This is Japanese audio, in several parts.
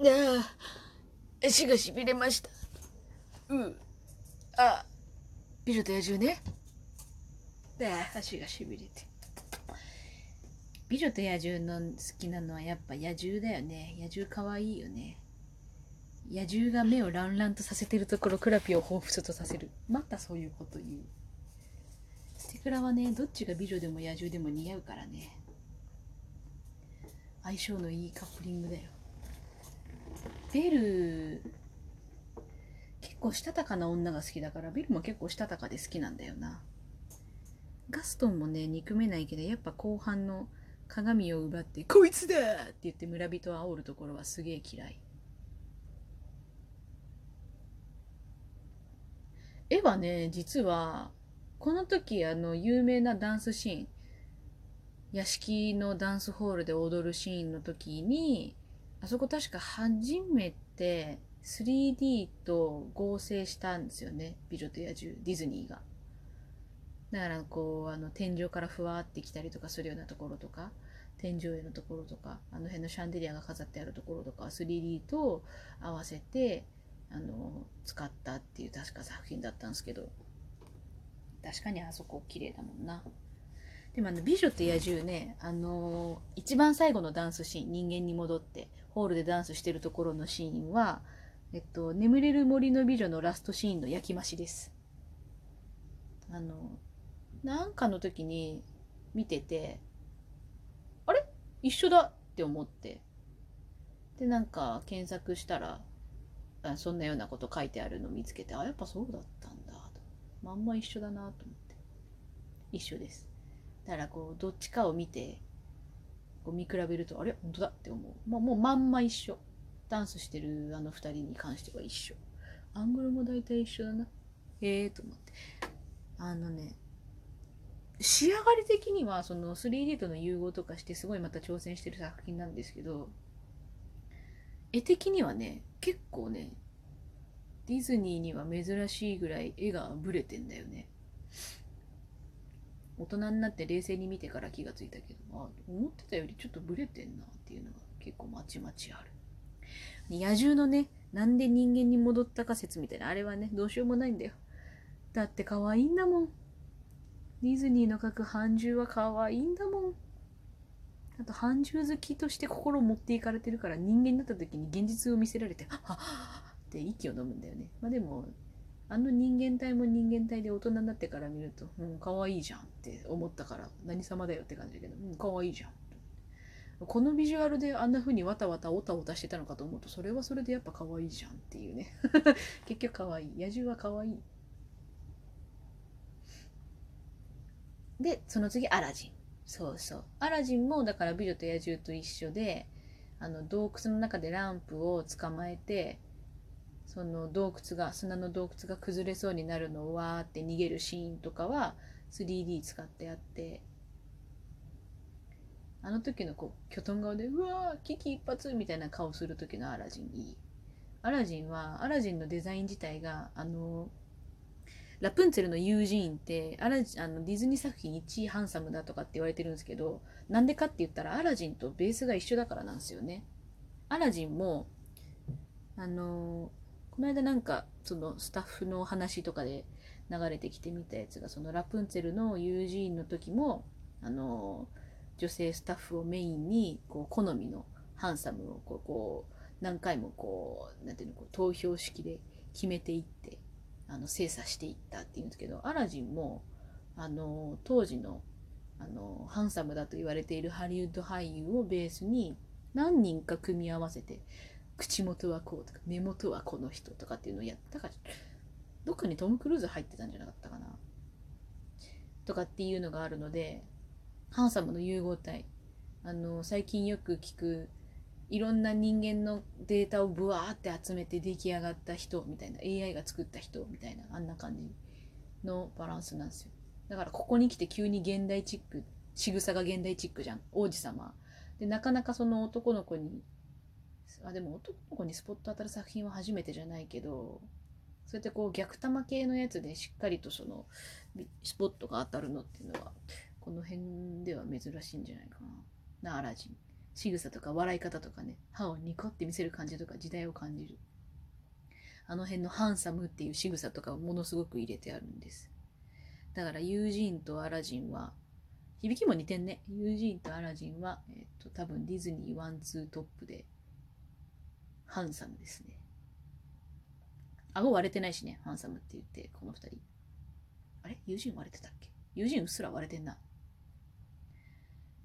ああ、足がしびれました。うあ、美女と野獣ね。あ、足がしびれて。美女と野獣の好きなのはやっぱ野獣だよね。野獣かわいいよね。野獣が目をランランとさせてるところ、クラピを彷彿とさせる。またそういうこと言う。ステクラはね、どっちが美女でも野獣でも似合うからね。相性のいいカップリングだよ。ベル、結構したたかな女が好きだから、ベルも結構したたかで好きなんだよな。ガストンもね、憎めないけど、やっぱ後半の鏡を奪って、こいつだって言って村人を煽るところはすげえ嫌い。絵はね、実は、この時、あの、有名なダンスシーン、屋敷のダンスホールで踊るシーンの時に、あそこ確か初めて 3D と合成したんですよね。美女と野獣、ディズニーが。だからこう、あの、天井からふわってきたりとかするようなところとか、天井絵のところとか、あの辺のシャンデリアが飾ってあるところとか 3D と合わせて、あの、使ったっていう確か作品だったんですけど、確かにあそこ綺麗だもんな。でもあの、美女と野獣ね、あのー、一番最後のダンスシーン、人間に戻って、ホールでダンスしてるところのシーンは、えっと、眠れる森の美女のラストシーンの焼き増しです。あの、なんかの時に見てて、あれ？一緒だって思って。で、なんか検索したら、あそんなようなこと書いてあるの見つけて、あ、やっぱそうだったんだと。まんま一緒だなと思って。一緒です。だからこう、どっちかを見て、こう見比べると、あれ？本当だって思う。まあ、もうまんま一緒。ダンスしてるあの二人に関しては一緒。アングルも大体一緒だな。へえと思って。あのね、仕上がり的にはその 3D との融合とかしてすごいまた挑戦してる作品なんですけど、絵的にはね、結構ね、ディズニーには珍しいぐらい絵がブレてんだよね。大人になって冷静に見てから気がついたけど、あ、思ってたよりちょっとブレてんなっていうのが結構まちまちある。野獣のね、なんで人間に戻ったか説みたいな、あれはね、どうしようもないんだよ。だって可愛いんだもん。ディズニーの描く半獣は可愛いんだもん。あと、半獣好きとして心を持っていかれてるから、人間になった時に現実を見せられて、はっはっって息を飲むんだよね。まあでも、あの人間体も人間体で大人になってから見ると、うん、可愛いじゃんって思ったから、何様だよって感じだけど、うん、可愛いじゃん。このビジュアルであんな風にわたわたおたおたしてたのかと思うと、それはそれでやっぱ可愛いじゃんっていうね。結局可愛い。野獣は可愛い。で、その次、アラジン。そうそう。アラジンも、だから美女と野獣と一緒で、あの、洞窟の中でランプを捕まえて、その洞窟が砂の洞窟が崩れそうになるのをわーって逃げるシーンとかは 3D 使ってあってあの時のこうキョトン顔でうわー危機一髪みたいな顔する時のアラジンいい。アラジンはアラジンのデザイン自体があのラプンツェルのユージーンってアラジあのディズニー作品1位ハンサムだとかって言われてるんですけどなんでかって言ったらアラジンとベースが一緒だからなんですよね。アラジンもあのこの間なんかそのスタッフの話とかで流れてきてみたやつがそのラプンツェルのユージーンの時もあの女性スタッフをメインにこう好みのハンサムをこうこう何回もこうなんていうのこう投票式で決めていってあの精査していったっていうんですけどアラジンもあの当時のあのハンサムだと言われているハリウッド俳優をベースに何人か組み合わせて口元はこうとか目元はこの人とかっていうのをやったからどっかにトム・クルーズ入ってたんじゃなかったかな。とかっていうのがあるのでハンサムの融合体あの最近よく聞くいろんな人間のデータをブワーって集めて出来上がった人みたいな AI が作った人みたいなあんな感じのバランスなんですよ。だからここに来て急に現代チック仕草が現代チックじゃん王子様。でなかなかその男の子にあでも男の子にスポット当たる作品は初めてじゃないけどそうやってこう逆玉系のやつでしっかりとそのスポットが当たるのっていうのはこの辺では珍しいんじゃないかなアラジン。仕草とか笑い方とかね。歯をニコって見せる感じとか時代を感じる。あの辺のハンサムっていう仕草とかをものすごく入れてあるんです。だからユージーンとアラジンは響きも似てんね。ユージーンとアラジンは、えっと多分ディズニーワンツートップでハンサムですね顎割れてないしねハンサムって言ってこの二人あれ？ユージーン割れてたっけ？ユージーンうっすら割れてんな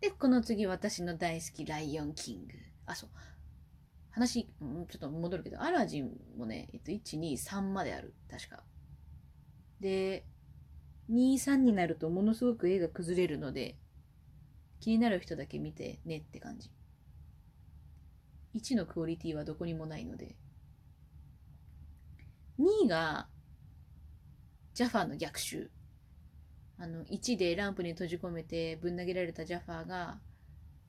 で、この次私の大好きライオンキング。あ、そう。話、うんちょっと戻るけど、アラジンもね、えっと、1、2、3まである。確か。で、2、3になるとものすごく絵が崩れるので、気になる人だけ見てねって感じ。1のクオリティはどこにもないので。2が、ジャファーの逆襲。あの1でランプに閉じ込めてぶん投げられたジャファーが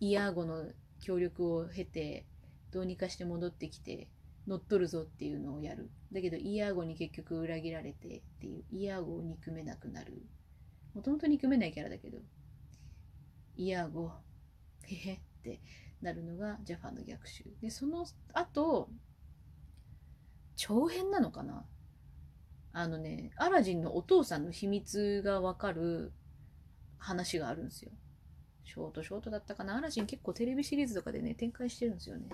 イヤーゴの協力を経てどうにかして戻ってきて乗っ取るぞっていうのをやるだけどイヤーゴに結局裏切られてっていうイヤーゴを憎めなくなるもともと憎めないキャラだけどイヤーゴへへってなるのがジャファの逆襲でその後長編なのかな？あのね、アラジンのお父さんの秘密がわかる話があるんですよ。ショートショートだったかな？アラジン結構テレビシリーズとかでね、展開してるんですよね。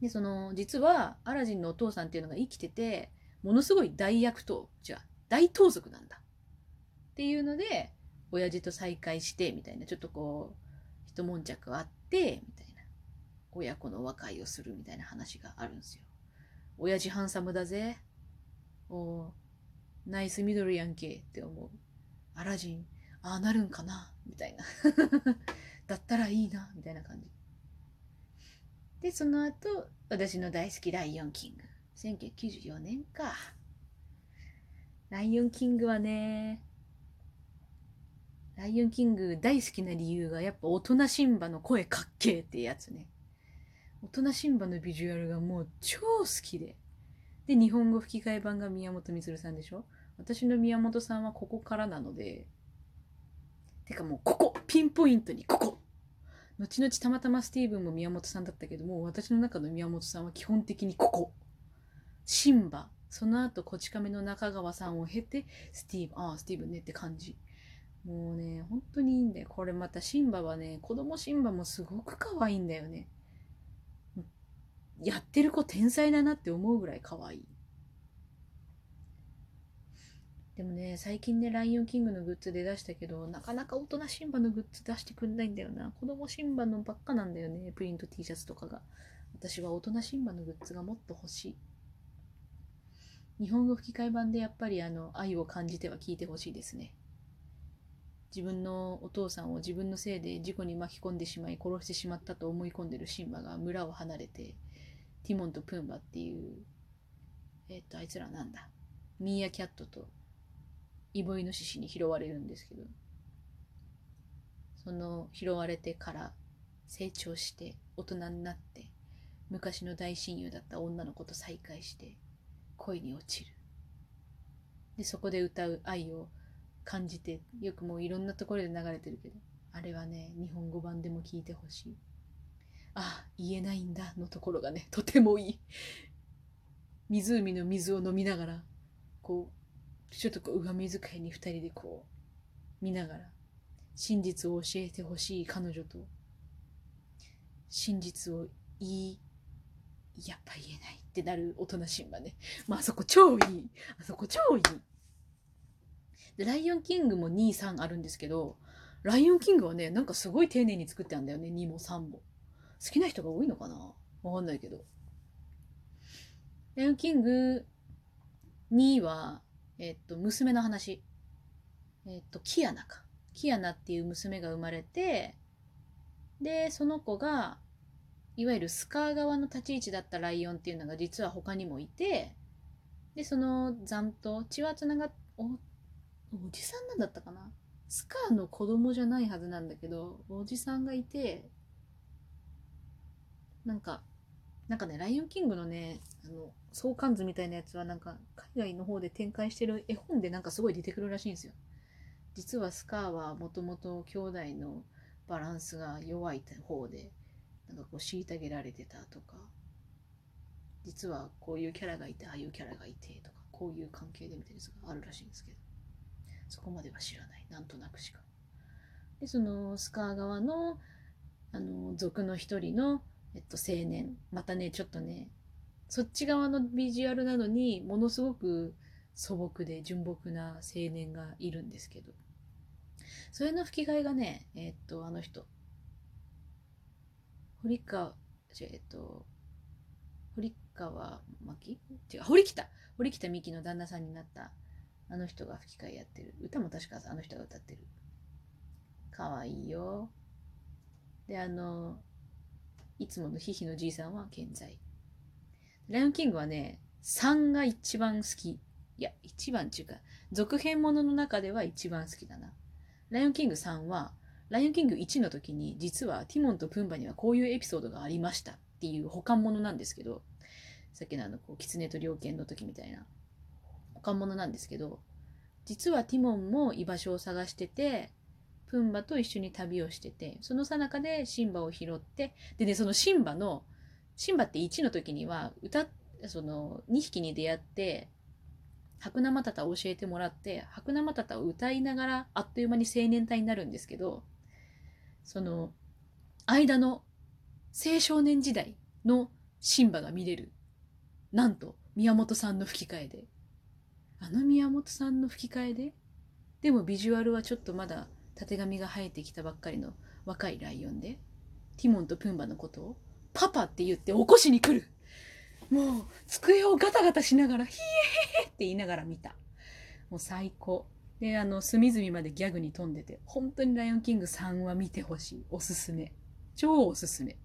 で、その、実はアラジンのお父さんっていうのが生きてて、ものすごい大悪党、じゃ、大盗賊なんだ。っていうので、親父と再会して、みたいな、ちょっとこう、一悶着あって、みたいな、親子の和解をするみたいな話があるんですよ。親父ハンサムだぜ。おナイスミドルやんけって思う。アラジン、ああなるんかなみたいな。だったらいいなみたいな感じ。で、その後、私の大好きライオンキング。1994年か。ライオンキングはね、ライオンキング大好きな理由がやっぱ大人シンバの声かっけーってやつね。大人シンバのビジュアルがもう超好きで。で、日本語吹き替え版が宮本光さんでしょ？私の宮本さんはここからなので、てかもうここピンポイントにここ後々たまたまスティーブンも宮本さんだったけども、私の中の宮本さんは基本的にここ。シンバ。その後、こち亀の中川さんを経て、スティーブン、ああ、スティーブンねって感じ。もうね、本当にいいんだよ。これまたシンバはね、子供シンバもすごく可愛いんだよね。やってる子天才だなって思うぐらい可愛い。でもね、最近ね、ライオンキングのグッズで出したけど、なかなか大人シンバのグッズ出してくんないんだよな。子供シンバのばっかなんだよね、プリント T シャツとかが。私は大人シンバのグッズがもっと欲しい。日本語吹き替え版でやっぱりあの愛を感じては聞いてほしいですね。自分のお父さんを自分のせいで事故に巻き込んでしまい殺してしまったと思い込んでるシンバが村を離れてティモンとプンバっていう、えっ、と、あいつらなんだ。ミーアキャットとイボイノシシに拾われるんですけど、その拾われてから成長して大人になって昔の大親友だった女の子と再会して恋に落ちる。で、そこで歌う愛を感じて、よくもういろんなところで流れてるけど、あれはね、日本語版でも聞いてほしい。あ言えないんだのところがねとてもいい湖の水を飲みながらこうちょっとこう上水会に2人でこう見ながら真実を教えてほしい彼女と真実を言いやっぱ言えないってなる大人シンバね。まあ、あそこ超いい。あそこ超いい。で、ライオンキングも2、3あるんですけど、ライオンキングはね、なんかすごい丁寧に作ってあるんだよね、2も3も。好きな人が多いのかな？わかんないけど。ライオンキング2は、えっと、娘の話。えっと、キアナか。キアナっていう娘が生まれて、で、その子が、いわゆるスカー側の立ち位置だったライオンっていうのが実は他にもいて、で、その残党、血はつながっ、お、じさんなんだったかな？スカーの子供じゃないはずなんだけど、おじさんがいて、なんか、なんかね、ライオンキングのね、あの、相関図みたいなやつはなんか、海外の方で展開してる絵本でなんかすごい出てくるらしいんですよ。実はスカーはもともと兄弟のバランスが弱い方でなんかこう虐げられてたとか実はこういうキャラがいてああいうキャラがいてとかこういう関係でみたいなやつがあるらしいんですけどそこまでは知らない。なんとなくしか。でそのスカー側のあの族の一人の、えっと、青年。またねちょっとねそっち側のビジュアルなのにものすごく素朴で純朴な青年がいるんですけど。それの吹き替えがねえっとあの人。堀川えっと堀川真希？違う堀北。堀北美紀の旦那さんになったあの人が吹き替えやってる。歌も確かあの人が歌ってる。かわいいよ。であのいつものヒヒのじいさんは健在。ライオンキングはね3が一番好き。いや一番っていうか続編ものの中では一番好きだな。ライオンキング3はライオンキング1の時に実はティモンとプンバにはこういうエピソードがありましたっていう保管物なんですけどさっきのあのこう狐と猟犬の時みたいな。保管物なんですけど実はティモンも居場所を探しててプンバと一緒に旅をしててその最中でシンバを拾ってでねそのシンバのシンバって1の時には歌その2匹に出会って白生タタを教えてもらって白生タタを歌いながらあっという間に青年隊になるんですけどその間の青少年時代のシンバが見れるなんと宮本さんの吹き替えで。あの宮本さんの吹き替えで？でもビジュアルはちょっとまだたてがみが生えてきたばっかりの若いライオンで？ティモンとプンバのことを？パパって言って起こしに来る。もう机をガタガタしながらヒエーって言いながら見た。もう最高。であの隅々までギャグに富んでて本当に「ライオンキング3」は見てほしい。おすすめ。超おすすめ。